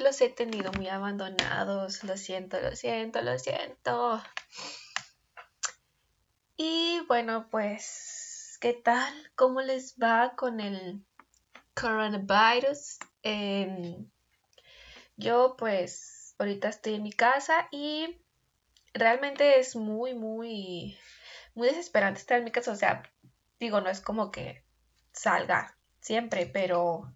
los he tenido muy abandonados. Lo siento, lo siento, lo siento. Y bueno, pues, ¿qué tal? ¿Cómo les va con el coronavirus? Em, yo pues ahorita estoy en mi casa y realmente es muy, muy, muy desesperante estar en mi casa. O sea, digo, no es como que salga siempre, pero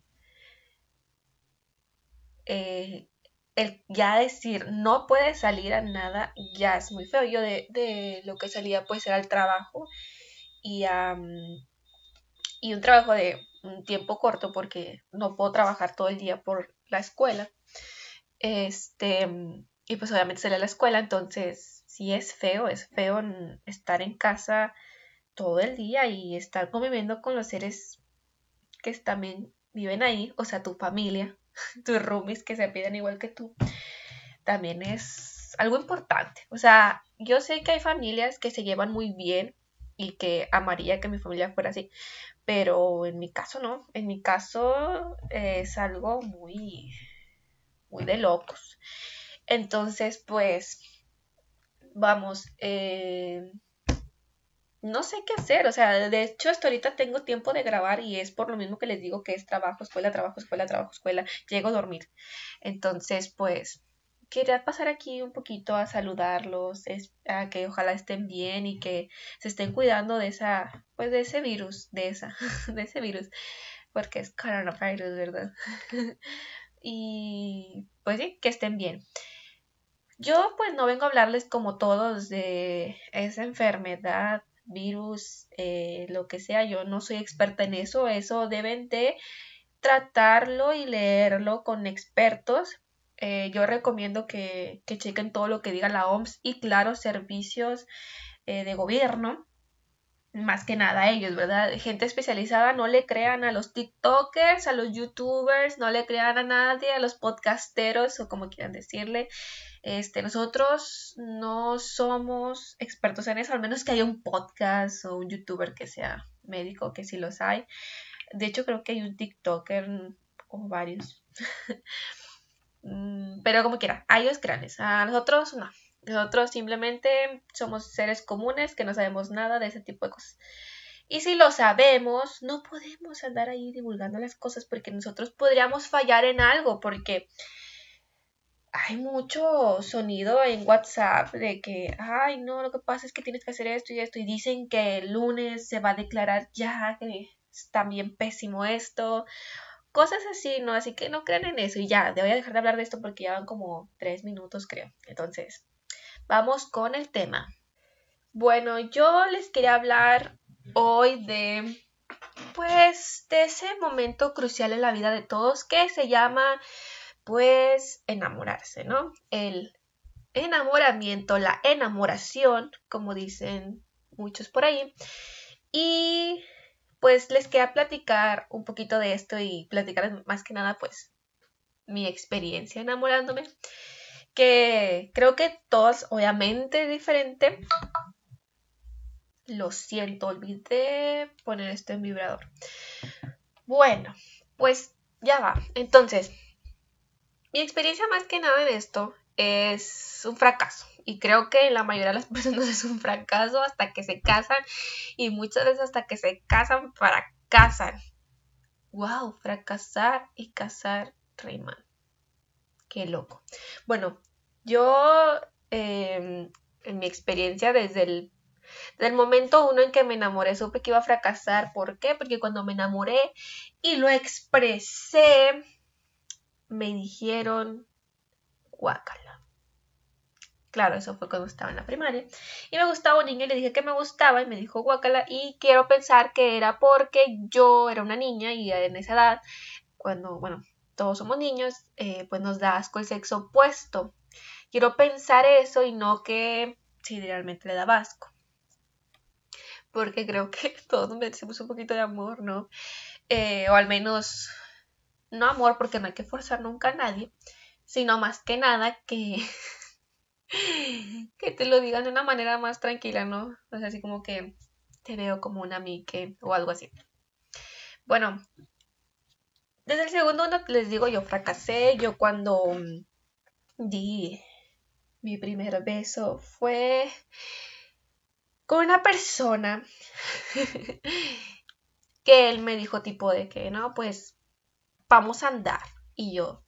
eh, el ya decir no puede salir a nada ya es muy feo. Yo de, lo que salía pues era el trabajo y, y un trabajo de un tiempo corto porque no puedo trabajar todo el día por la escuela. Este, y pues obviamente salía a la escuela, entonces sí es feo, es feo estar en casa todo el día y estar conviviendo con los seres que también viven ahí, o sea, tu familia, tus roomies que se piden igual que tú, también es algo importante. O sea, yo sé que hay familias que se llevan muy bien y que amaría que mi familia fuera así, pero en mi caso no, en mi caso es algo muy, muy de locos. Entonces, pues, vamos, eh, no sé qué hacer, o sea, de hecho hasta ahorita tengo tiempo de grabar y es por lo mismo que les digo que es trabajo, escuela, trabajo, escuela, trabajo, escuela, llego a dormir. Entonces, pues, quería pasar aquí un poquito a saludarlos, a que ojalá estén bien y que se estén cuidando de esa, pues de ese virus, de esa, de ese virus, porque es coronavirus, ¿verdad? y pues sí, que estén bien. Yo pues no vengo a hablarles como todos de esa enfermedad virus, eh, lo que sea, yo no soy experta en eso, eso deben de tratarlo y leerlo con expertos. Eh, yo recomiendo que, chequen todo lo que diga la OMS y claro, servicios eh, de gobierno, más que nada ellos, ¿verdad? Gente especializada, no le crean a los TikTokers, a los YouTubers, no le crean a nadie, a los podcasteros o como quieran decirle. Este, nosotros no somos expertos en eso, al menos que haya un podcast o un youtuber que sea médico, que sí los hay. De hecho, creo que hay un TikToker o varios. Mm, pero como quiera, a ellos grandes, a nosotros no. Nosotros simplemente somos seres comunes que no sabemos nada de ese tipo de cosas. Y si lo sabemos, no podemos andar ahí divulgando las cosas porque nosotros podríamos fallar en algo, porque hay mucho sonido en WhatsApp de que, ay, no, lo que pasa es que tienes que hacer esto y esto, y dicen que el lunes se va a declarar ya, que está bien pésimo esto, cosas así, ¿no? Así que no crean en eso y ya, voy a dejar de hablar de esto porque ya van como tres minutos, creo. Entonces, vamos con el tema. Bueno, yo les quería hablar hoy de, pues, de ese momento crucial en la vida de todos que se llama pues enamorarse, ¿no? El enamoramiento, la enamoración, como dicen muchos por ahí. Y pues les quería platicar un poquito de esto y platicar más que nada pues mi experiencia enamorándome, que creo que todos obviamente diferente. Lo siento, olvidé poner esto en vibrador. Bueno, pues ya va. Entonces, mi experiencia más que nada en esto es un fracaso. Y creo que la mayoría de las personas es un fracaso hasta que se casan y muchas veces hasta que se casan fracasan. ¡Wow! Fracasar y casar Rayman. Qué loco. Bueno, yo em, en mi experiencia desde el, desde el momento uno en que me enamoré supe que iba a fracasar. ¿Por qué? Porque cuando me enamoré y lo expresé me dijeron guácala. Claro, eso fue cuando estaba en la primaria. Y me gustaba un niño y le dije que me gustaba y me dijo guácala. Y quiero pensar que era porque yo era una niña y en esa edad, cuando, bueno, todos somos niños, eh, pues nos da asco el sexo opuesto. Quiero pensar eso y no que si realmente le da asco. Porque creo que todos merecemos un poquito de amor, ¿no? Eh, o al menos no amor porque no hay que forzar nunca a nadie, sino más que nada que, que te lo digan de una manera más tranquila, ¿no? O sea, así como que te veo como una amiga o algo así. Bueno, desde el segundo uno les digo, yo fracasé. Yo cuando mm, di mi primer beso fue con una persona que él me dijo tipo de que, no, pues vamos a andar. Y yo,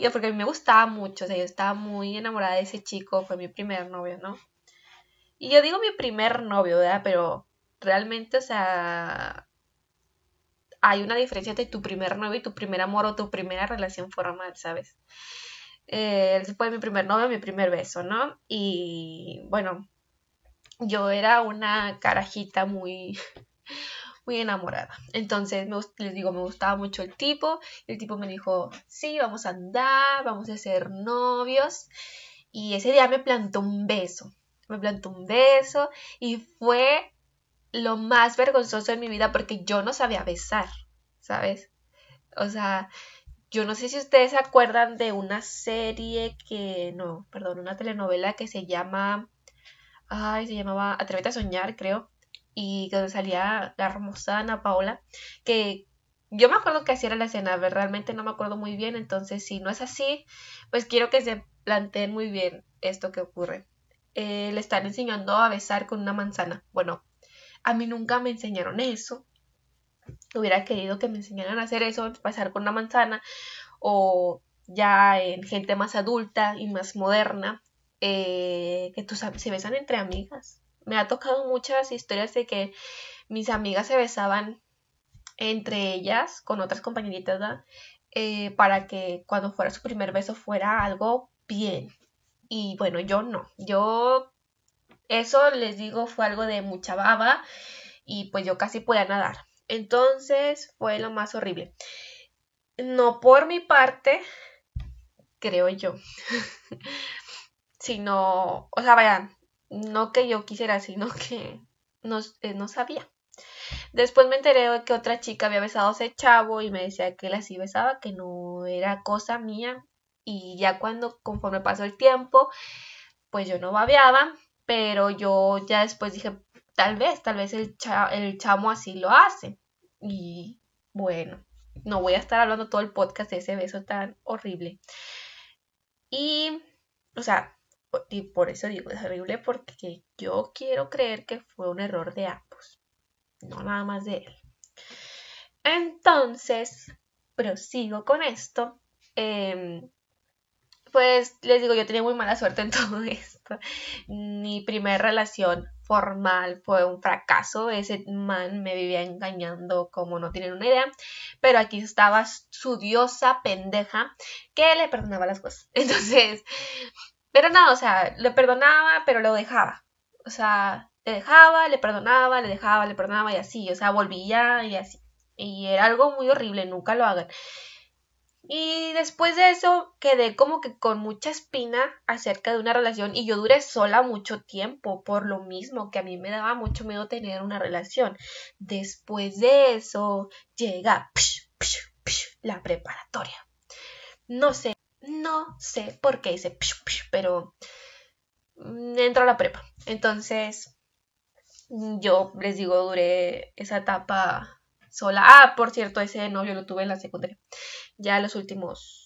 yo porque a mí me gustaba mucho, o sea, yo estaba muy enamorada de ese chico, fue mi primer novio, ¿no? Y yo digo mi primer novio, ¿verdad? Pero realmente, o sea, hay una diferencia entre tu primer novio y tu primer amor o tu primera relación formal, ¿sabes? Eh, fue mi primer novio, mi primer beso, ¿no? Y bueno, yo era una carajita muy, muy enamorada. Entonces, les digo, me gustaba mucho el tipo. El tipo me dijo, sí, vamos a andar, vamos a ser novios. Y ese día me plantó un beso. Me plantó un beso y fue lo más vergonzoso de mi vida porque yo no sabía besar, ¿sabes? O sea, yo no sé si ustedes se acuerdan de una serie que, no, perdón, una telenovela que se llama, ay, se llamaba Atrévete a soñar, creo y donde salía la hermosa Ana Paola, que yo me acuerdo que así era la escena, realmente no me acuerdo muy bien, entonces si no es así, pues quiero que se planteen muy bien esto que ocurre. Eh, le están enseñando a besar con una manzana. Bueno, a mí nunca me enseñaron eso. Hubiera querido que me enseñaran a hacer eso, besar con una manzana, o ya en gente más adulta y más moderna, eh, que tú se besan entre amigas me ha tocado muchas historias de que mis amigas se besaban entre ellas con otras compañeritas eh, para que cuando fuera su primer beso fuera algo bien. Y bueno, yo no. Yo, eso les digo, fue algo de mucha baba y pues yo casi podía nadar. Entonces fue lo más horrible. No por mi parte, creo yo, sino, o sea, vayan, no que yo quisiera, sino que no, eh, no sabía. Después me enteré de que otra chica había besado a ese chavo y me decía que él así besaba, que no era cosa mía. Y ya cuando, conforme pasó el tiempo, pues yo no babeaba, pero yo ya después dije, tal vez, tal vez el, el chamo así lo hace. Y bueno, no voy a estar hablando todo el podcast de ese beso tan horrible. Y, o sea, y por eso digo, es horrible porque yo quiero creer que fue un error de ambos, no nada más de él. Entonces, prosigo con esto. Em, pues les digo, yo tenía muy mala suerte en todo esto. Mi primera relación formal fue un fracaso. Ese man me vivía engañando como no tienen una idea. Pero aquí estaba su diosa pendeja que le perdonaba las cosas. Entonces, pero nada, o sea, le perdonaba, pero lo dejaba. O sea, le dejaba, le perdonaba, le dejaba, le perdonaba y así. O sea, volvía y así. Y era algo muy horrible, nunca lo hagan. Y después de eso quedé como que con mucha espina acerca de una relación y yo duré sola mucho tiempo por lo mismo que a mí me daba mucho miedo tener una relación. Después de eso llega la preparatoria. No sé, no sé por qué dice, pero mm, entro a la prepa. Entonces, yo les digo, duré esa etapa sola. Ah, por cierto, ese novio lo tuve en la secundaria. Ya los últimos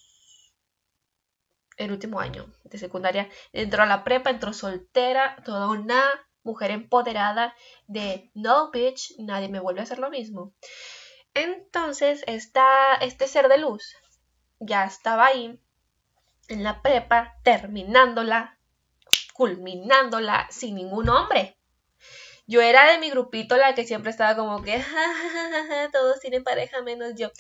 el último año de secundaria, entró a la prepa, entró soltera, toda una mujer empoderada de no, bitch, nadie me vuelve a hacer lo mismo. Entonces, esta, este ser de luz ya estaba ahí en la prepa, terminándola, culminándola sin ningún hombre. Yo era de mi grupito la que siempre estaba como que todos tienen pareja menos yo.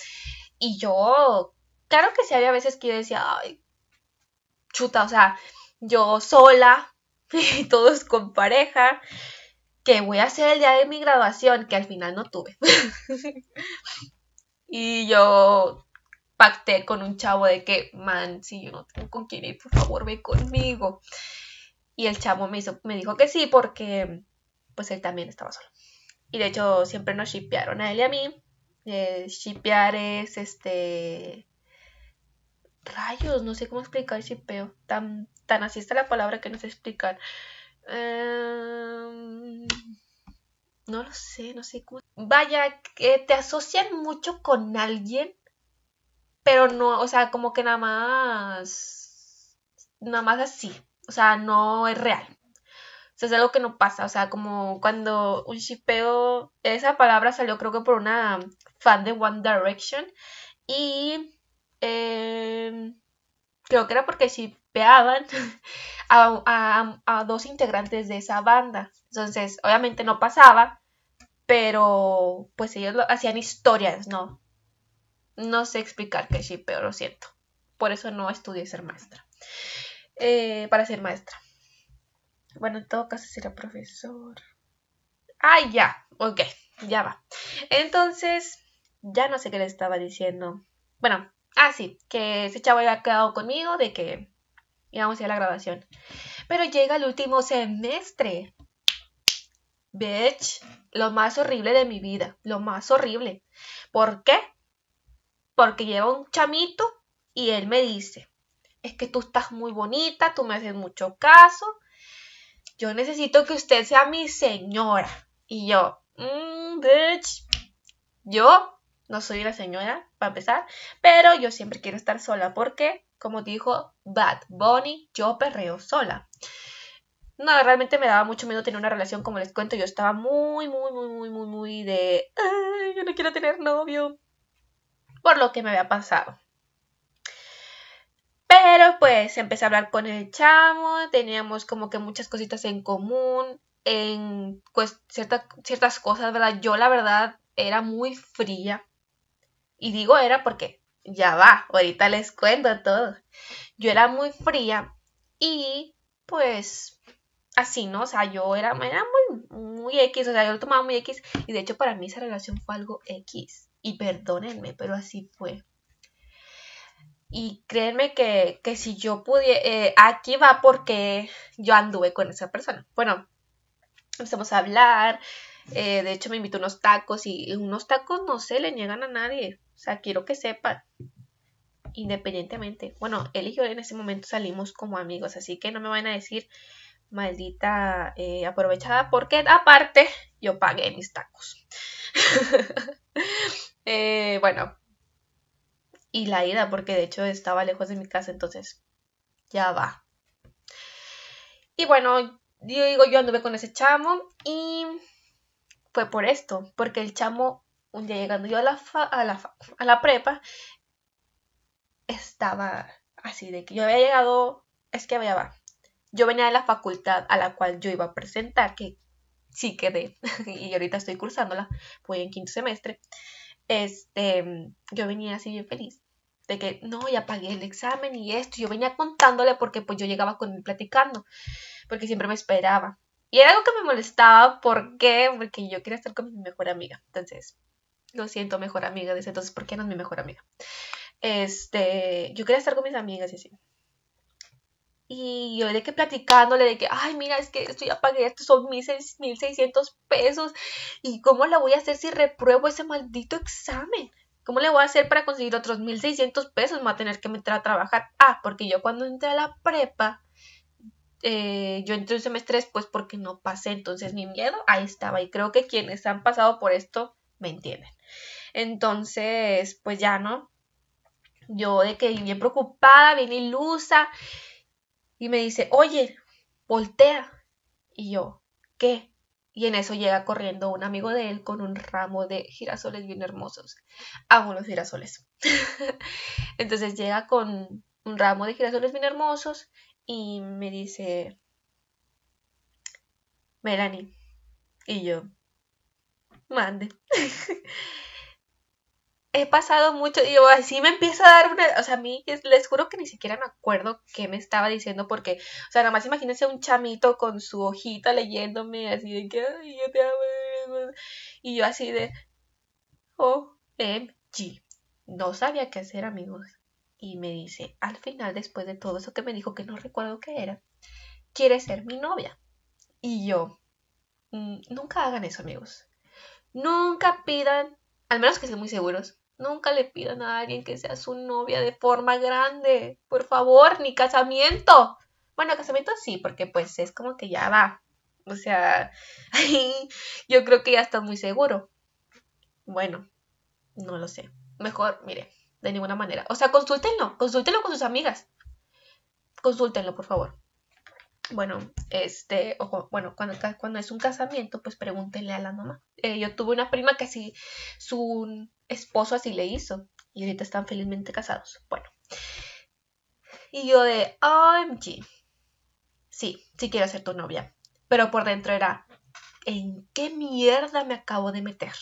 Y yo, claro que sí había veces que yo decía, ay, chuta, o sea, yo sola y todos con pareja, que voy a hacer el día de mi graduación, que al final no tuve. y yo pacté con un chavo de que, man, si yo no tengo con quién ir, por favor, ve conmigo. Y el chavo me, hizo, me dijo que sí porque, pues, él también estaba solo. Y de hecho, siempre nos shipearon a él y a mí. Eh, shipear es, este... Rayos, no sé cómo explicar shipeo. Tan, tan así está la palabra que no sé. Em, no lo sé, no sé cómo. Vaya, que te asocian mucho con alguien pero no, o sea, como que nada más, nada más así, o sea, no es real. O sea, es algo que no pasa, o sea, como cuando un shipeo, esa palabra salió creo que por una fan de One Direction y eh, creo que era porque shipeaban a, a, dos integrantes de esa banda. Entonces, obviamente no pasaba, pero pues ellos lo, hacían historias, ¿no? No sé explicar qué shipeo, lo siento. Por eso no estudié ser maestra. Eh, para ser maestra. Bueno, en todo caso será profesor. Ah, ya. Ok, ya va. Entonces, ya no sé qué le estaba diciendo. Bueno, ah, sí, que ese chavo había quedado conmigo de que íbamos a ir a la grabación. Pero llega el último semestre. Bitch, lo más horrible de mi vida, lo más horrible. ¿Por qué? Porque lleva un chamito y él me dice, es que tú estás muy bonita, tú me haces mucho caso, yo necesito que usted sea mi señora. Y yo, mmm, bitch, yo no soy una señora, para empezar, pero yo siempre quiero estar sola porque, como dijo Bad Bunny, yo perreo sola. No, realmente me daba mucho miedo tener una relación, como les cuento, yo estaba muy, muy, muy, muy, muy, muy de, Ay, yo no quiero tener novio, por lo que me había pasado. Pero pues empecé a hablar con el chamo, teníamos como que muchas cositas en común, en pues, ciertas cosas, ¿verdad? Yo la verdad era muy fría y digo era porque ya va, ahorita les cuento todo. Yo era muy fría y pues así, ¿no? O sea, yo era, era muy, muy X, o sea, yo lo tomaba muy X y de hecho para mí esa relación fue algo X. Y perdónenme, pero así fue. Y créanme que, si yo pudiera, eh, aquí va porque yo anduve con esa persona. Bueno, empezamos a hablar, eh, de hecho me invitó unos tacos y unos tacos no se le niegan a nadie. O sea, quiero que sepan. Independientemente. Bueno, él y yo en ese momento salimos como amigos, así que no me van a decir maldita eh, aprovechada, porque aparte yo pagué mis tacos. Eh, bueno, y la ida, porque de hecho estaba lejos de mi casa, entonces ya va. Y bueno, yo digo, yo anduve con ese chamo y fue por esto, porque el chamo un día llegando yo a la, a la, a la prepa, estaba así de que yo había llegado, es que había va. Yo venía de la facultad a la cual yo iba a presentar, que sí quedé, y ahorita estoy cursándola, voy en quinto semestre. Este, yo venía así bien feliz de que no, ya pagué el examen y esto. Yo venía contándole porque pues yo llegaba con él platicando, porque siempre me esperaba. Y era algo que me molestaba, ¿por qué? Porque yo quería estar con mi mejor amiga. Entonces, lo siento, mejor amiga. Dice, entonces, ¿por qué no es mi mejor amiga? Este, yo quería estar con mis amigas y así. Y yo de que platicándole de que, ay, mira, es que esto ya pagué, esto son 1600 pesos. ¿Y cómo la voy a hacer si repruebo ese maldito examen? ¿Cómo le voy a hacer para conseguir otros 1600 pesos? Me voy a tener que meter a trabajar. Ah, porque yo cuando entré a la prepa, eh, yo entré un semestre después porque no pasé, entonces mi miedo ahí estaba. Y creo que quienes han pasado por esto me entienden. Entonces, pues ya, ¿no? Yo de que bien preocupada, bien ilusa, y me dice, oye, voltea. Y yo, ¿qué? Y en eso llega corriendo un amigo de él con un ramo de girasoles bien hermosos. Amo los girasoles. Entonces llega con un ramo de girasoles bien hermosos y me dice, Melanie. Y yo, mande. he pasado mucho, y yo así me empieza a dar una, o sea, a mí les juro que ni siquiera me acuerdo qué me estaba diciendo porque, o sea, nada más imagínense un chamito con su hojita leyéndome así de que, ay, yo te amo, y yo así de, OMG, no sabía qué hacer, amigos, y me dice, al final, después de todo eso que me dijo que no recuerdo qué era, quiere ser mi novia, y yo, mm, nunca hagan eso, amigos, nunca pidan al menos que estén muy seguros, Nunca le pidan a alguien que sea su novia de forma grande. Por favor, ni casamiento. Bueno, casamiento sí, porque pues es como que ya va. O sea, yo creo que ya está muy seguro. Bueno, no lo sé. Mejor, mire, de ninguna manera. O sea, consúltenlo, consúltenlo con sus amigas. Consúltenlo, por favor. Bueno, este, bueno, cuando, cuando es un casamiento, pues pregúntenle a la mamá. Eh, yo tuve una prima que así, su esposo así le hizo. Y ahorita están felizmente casados. Bueno. Y yo de, OMG. Sí, sí quiero ser tu novia. Pero por dentro era, ¿en qué mierda me acabo de meter?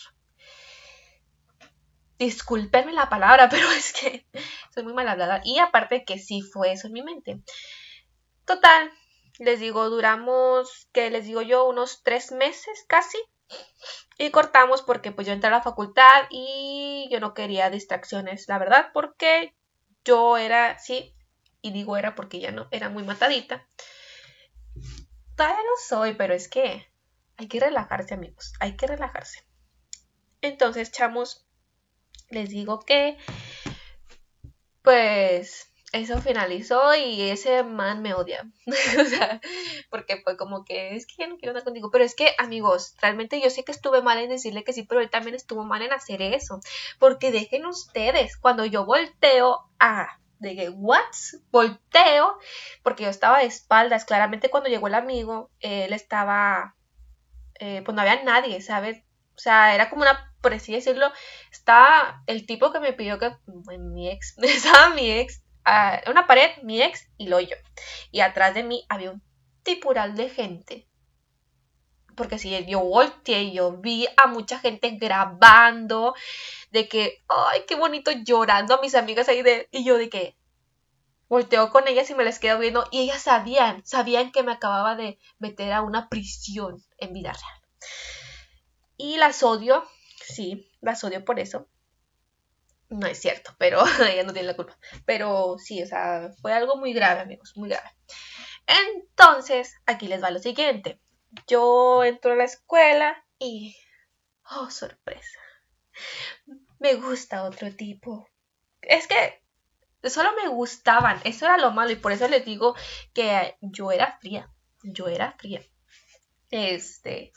Disculpenme la palabra, pero es que soy muy mal hablada. Y aparte que sí fue eso en mi mente. Total, les digo, duramos, que les digo yo, unos tres meses casi. Y cortamos porque pues yo entré a la facultad y yo no quería distracciones, la verdad, porque yo era, sí, y digo era porque ya no, era muy matadita. Todavía no soy, pero es que hay que relajarse, amigos, hay que relajarse. Entonces, chamos, les digo que, pues, eso finalizó y ese man me odia. o sea, porque fue como que es que ya no quiero andar contigo. Pero es que, amigos, realmente yo sé que estuve mal en decirle que sí, pero él también estuvo mal en hacer eso. Porque dejen ustedes, cuando yo volteo a. De que, ¿what? Volteo, porque yo estaba de espaldas. Claramente, cuando llegó el amigo, él estaba. Eh, pues no había nadie, ¿sabes? O sea, era como una, por así decirlo, estaba el tipo que me pidió que, mi ex, estaba mi ex una pared, mi ex y lo yo. Y atrás de mí había un tipural de gente. Porque si yo volteé y yo vi a mucha gente grabando, de que, ay, qué bonito, llorando a mis amigas ahí de, y yo de que, volteo con ellas y me les quedo viendo y ellas sabían, sabían que me acababa de meter a una prisión en vida real. Y las odio, sí, las odio por eso. No es cierto, pero ella no tiene la culpa. Pero sí, o sea, fue algo muy grave, amigos, muy grave. Entonces, aquí les va lo siguiente. Yo entro a la escuela y... Oh, sorpresa. Me gusta otro tipo. Es que solo me gustaban. Eso era lo malo y por eso les digo que yo era fría. Yo era fría. Este,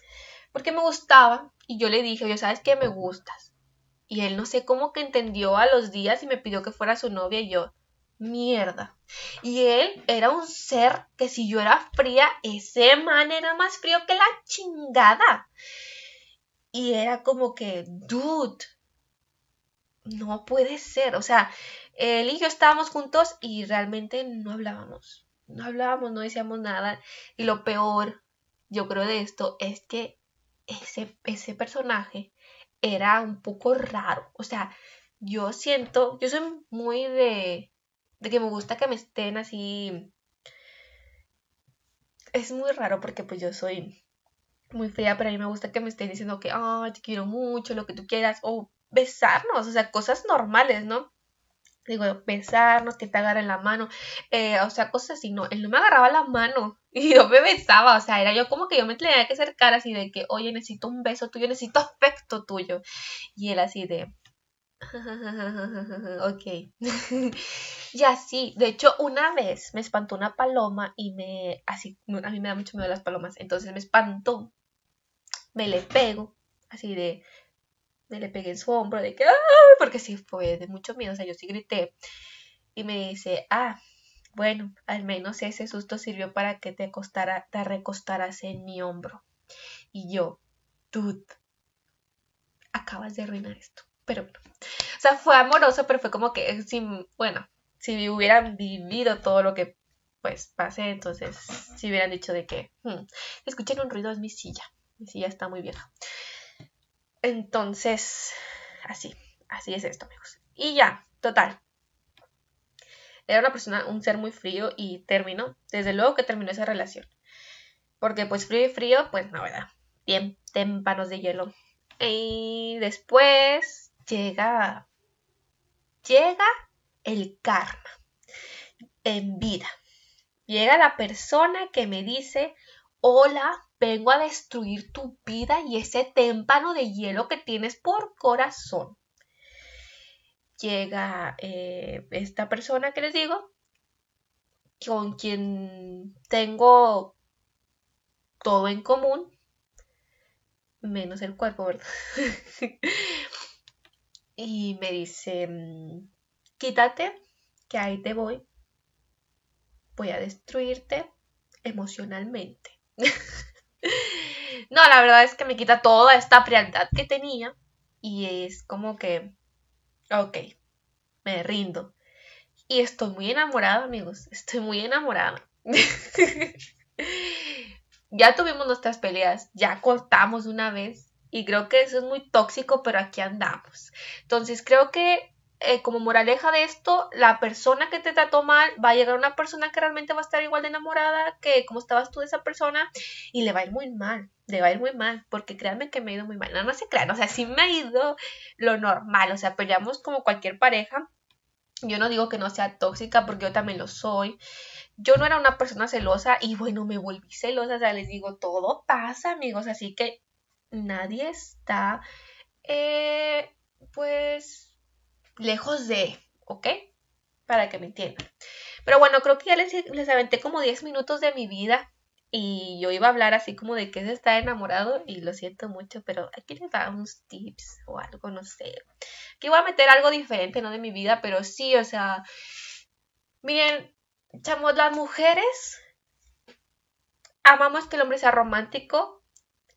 porque me gustaba y yo le dije, yo sabes que me gustas y él no sé cómo que entendió a los días y me pidió que fuera su novia y yo, mierda. Y él era un ser que si yo era fría, ese man era más frío que la chingada. Y era como que, dude, no puede ser. O sea, él y yo estábamos juntos y realmente no hablábamos. No hablábamos, no decíamos nada. Y lo peor, yo creo de esto, es que ese, ese personaje era un poco raro. O sea, yo siento, yo soy muy de, de que me gusta que me estén así. Es muy raro porque pues yo soy muy fea, pero a mí me gusta que me estén diciendo que, ay, te quiero mucho, lo que tú quieras, o besarnos, o sea, cosas normales, ¿no? digo, besarnos, que te agarren la mano, eh, o sea, cosas así, no, él no me agarraba la mano y yo me besaba, o sea, era yo como que yo me tenía que acercar así de que, oye, necesito un beso tuyo, necesito afecto tuyo, y él así de, ok, y así, de hecho, una vez me espantó una paloma y me, así, a mí me da mucho miedo las palomas, entonces me espantó, me le pego, así de, me le pegué en su hombro de que. Porque sí fue de mucho miedo, o sea, yo sí grité. Y me dice, ah, bueno, al menos ese susto sirvió para que te, te recostaras en mi hombro. Y yo, dude, acabas de arruinar esto. Pero bueno, o sea, fue amoroso, pero fue como que, si, bueno, si hubieran vivido todo lo que pues pasé, entonces si hubieran dicho de que, hmm, escuchen un ruido, es mi silla, mi silla está muy vieja. Entonces, así, así es esto, amigos. Y ya, total. Era una persona, un ser muy frío y terminó, desde luego que terminó esa relación. Porque pues frío y frío, pues no, ¿verdad? Bien, témpanos de hielo. Y después llega, llega el karma en vida. Llega la persona que me dice, hola, vengo a destruir tu vida y ese témpano de hielo que tienes por corazón. Llega eh, esta persona que les digo, con quien tengo todo en común, menos el cuerpo, ¿verdad? y me dice, mm, quítate, que ahí te voy. Voy a destruirte emocionalmente. no, la verdad es que me quita toda esta frialdad que tenía y es como que, ok, me rindo. Y estoy muy enamorada, amigos, estoy muy enamorada. ya tuvimos nuestras peleas, ya cortamos una vez y creo que eso es muy tóxico, pero aquí andamos. Entonces creo que eh, como moraleja de esto, la persona que te trató mal va a llegar una persona que realmente va a estar igual de enamorada que como estabas tú de esa persona y le va a ir muy mal, le va a ir muy mal, porque créanme que me ha ido muy mal. No, no se crean, o sea, sí me ha ido lo normal, o sea, peleamos como cualquier pareja. Yo no digo que no sea tóxica porque yo también lo soy. Yo no era una persona celosa y bueno, me volví celosa, o sea, les digo, todo pasa, amigos, así que nadie está, eh, pues lejos de, ¿ok? Para que me entiendan. Pero bueno, creo que ya les, aventé como 10 minutos de mi vida y yo iba a hablar así como de que se está enamorado y lo siento mucho, pero aquí les da unos tips o algo, no sé. Aquí voy a meter algo diferente, ¿no? De mi vida, pero sí, o sea, miren, chamos, las mujeres amamos que el hombre sea romántico,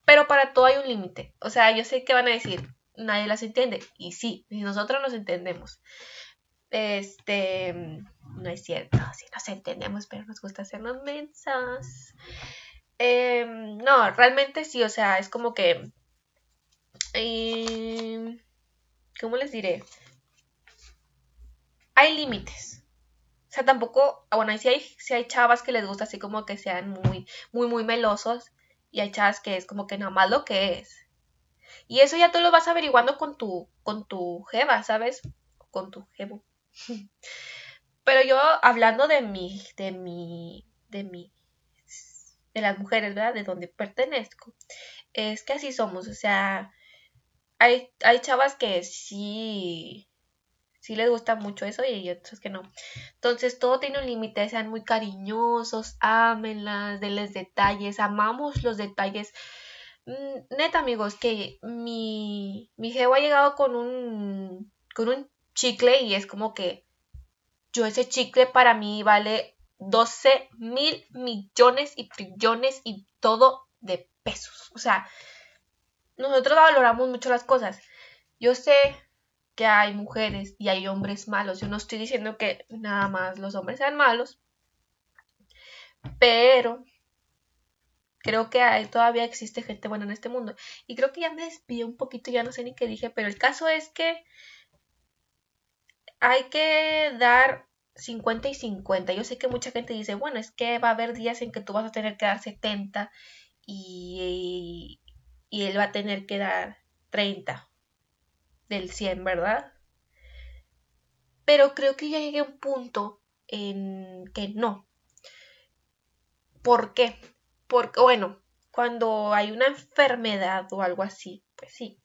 pero para todo hay un límite. O sea, yo sé que van a decir, nadie las entiende. Y sí, nosotros nos entendemos. Este, no es cierto, sí nos entendemos, pero nos gusta hacernos mensas. Em, no, realmente sí, o sea, es como que... ¿Cómo les diré? Hay límites. O sea, tampoco, ah, bueno, sí hay, sí hay chavas que les gusta así como que sean muy, muy, muy melosos. Y hay chavas que es como que nada más lo que es. Y eso ya tú lo vas averiguando con tu, con tu jeva, ¿sabes? Con tu jevo. Pero yo hablando de mi, de mi, de mi, de las mujeres, ¿verdad? De donde pertenezco, es que así somos, o sea, hay, hay chavas que sí, sí les gusta mucho eso y otras que no. Entonces todo tiene un límite, sean muy cariñosos, ámenlas, denles detalles, amamos los detalles neta, amigos, que mi, mi ha llegado con un, con un chicle y es como que yo ese chicle para mí vale 12 mil millones y trillones y todo de pesos. O sea, nosotros valoramos mucho las cosas. Yo sé que hay mujeres y hay hombres malos. Yo no estoy diciendo que nada más los hombres sean malos. Pero creo que todavía existe gente buena en este mundo. Y creo que ya me desvié un poquito, ya no sé ni qué dije, pero el caso es que hay que dar 50 y 50. Yo sé que mucha gente dice, bueno, es que va a haber días en que tú vas a tener que dar 70 y, y él va a tener que dar 30 del 100, ¿verdad? Pero creo que ya llegué a un punto en que no. ¿Por qué? Porque, bueno, cuando hay una enfermedad o algo así, pues sí.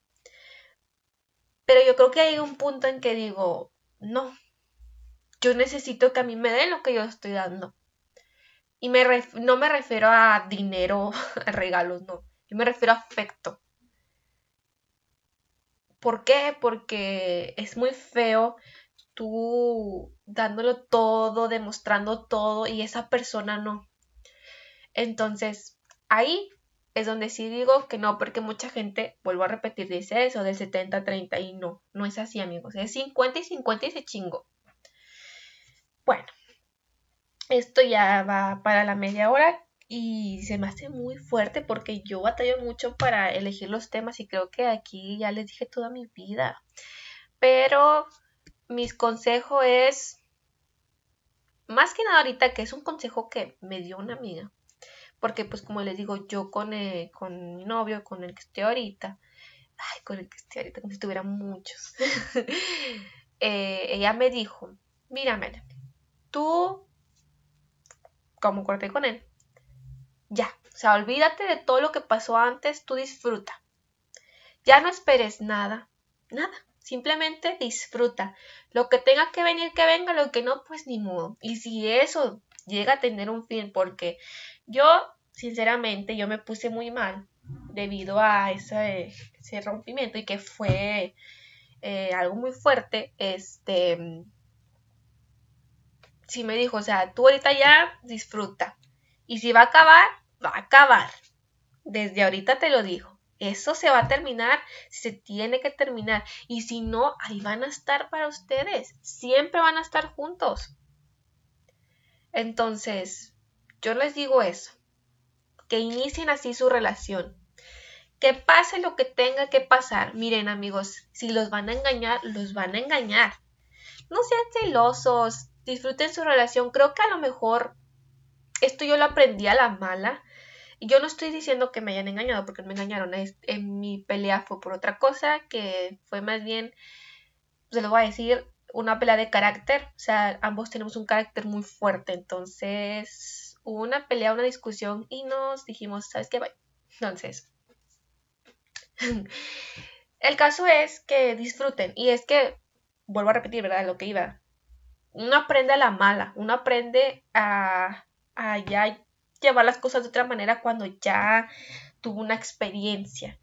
Pero yo creo que hay un punto en que digo, no, yo necesito que a mí me den lo que yo estoy dando. Y me no me refiero a dinero, a regalos, no. Yo me refiero a afecto. ¿Por qué? Porque es muy feo tú dándolo todo, demostrando todo y esa persona no. Entonces, ahí es donde sí digo que no, porque mucha gente, vuelvo a repetir, dice eso del 70-30 y no, no es así, amigos. Es 50 y 50 y se chingo. Bueno, esto ya va para la media hora y se me hace muy fuerte porque yo batallo mucho para elegir los temas y creo que aquí ya les dije toda mi vida. Pero mis consejo es, más que nada ahorita, que es un consejo que me dio una amiga porque pues como les digo, yo con, eh, con mi novio, con el que estoy ahorita, ay, con el que estoy ahorita, como si tuviera muchos, eh, ella me dijo, mira, tú, como corté con él, ya, o sea, olvídate de todo lo que pasó antes, tú disfruta. Ya no esperes nada, nada. Simplemente disfruta. Lo que tenga que venir, que venga, lo que no, pues ni modo. Y si eso llega a tener un fin, porque yo, sinceramente, yo me puse muy mal debido a ese, rompimiento y que fue eh, algo muy fuerte. Este, sí me dijo, o sea, tú ahorita ya disfruta. Y si va a acabar, va a acabar. Desde ahorita te lo digo. Eso se va a terminar, se tiene que terminar. Y si no, ahí van a estar para ustedes. Siempre van a estar juntos. Entonces, yo les digo eso. Que inicien así su relación. Que pase lo que tenga que pasar. Miren amigos, si los van a engañar, los van a engañar. No sean celosos, disfruten su relación. Creo que a lo mejor esto yo lo aprendí a la mala. Yo no estoy diciendo que me hayan engañado porque me engañaron. En mi pelea fue por otra cosa, que fue más bien, se lo voy a decir, una pelea de carácter. O sea, ambos tenemos un carácter muy fuerte. Entonces, hubo una pelea, una discusión y nos dijimos, ¿sabes qué? Entonces, el caso es que disfruten. Y es que, vuelvo a repetir, ¿verdad? Lo que iba. Uno aprende a la mala. Uno aprende a, a ya llevar las cosas de otra manera cuando ya tuvo una experiencia.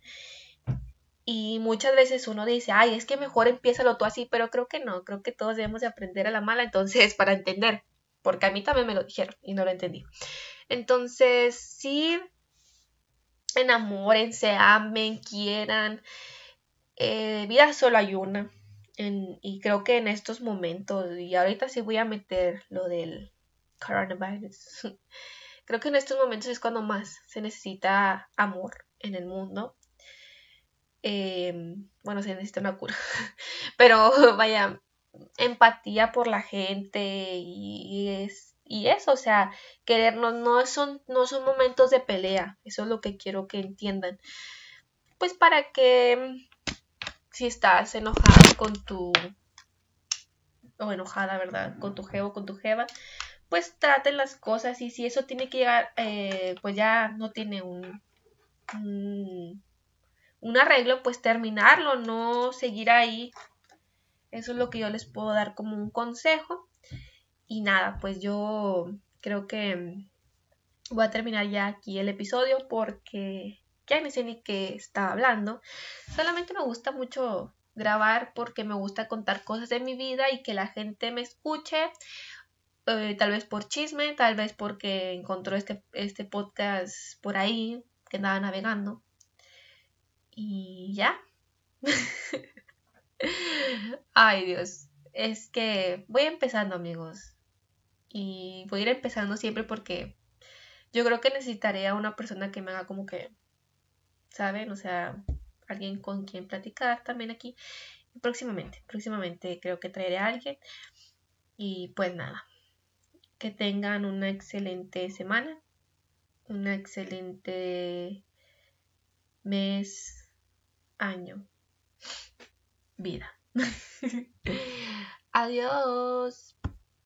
Y muchas veces uno dice, ay, es que mejor empieza lo tú así, pero creo que no, creo que todos debemos de aprender a la mala, entonces, para entender, porque a mí también me lo dijeron y no lo entendí. Entonces, sí, enamórense, amen, quieran. Eh, vida solo hay una. y creo que en estos momentos, y ahorita sí voy a meter lo del coronavirus, creo que en estos momentos es cuando más se necesita amor en el mundo. Em, bueno, se necesita una cura, pero vaya, empatía por la gente y, es, y eso, o sea, querernos no son, no son momentos de pelea, eso es lo que quiero que entiendan. Pues para que si estás enojado con tu o enojada, ¿verdad? Con tu jevo, con tu jeva, pues traten las cosas y si eso tiene que llegar, eh, pues ya no tiene un arreglo, pues terminarlo, no seguir ahí. Eso es lo que yo les puedo dar como un consejo. Y nada, pues yo creo que voy a terminar ya aquí el episodio porque ya no sé ni qué estaba hablando. Solamente me gusta mucho grabar porque me gusta contar cosas de mi vida y que la gente me escuche. Eh, tal vez por chisme, tal vez porque encontró este, este podcast por ahí que andaba navegando. Y ya. Ay Dios, es que voy empezando amigos. Y voy a ir empezando siempre porque yo creo que necesitaré a una persona que me haga como que, ¿saben? O sea, alguien con quien platicar también aquí. próximamente, próximamente creo que traeré a alguien. Y pues nada, que tengan una excelente semana, una excelente mes, año, vida. Adiós.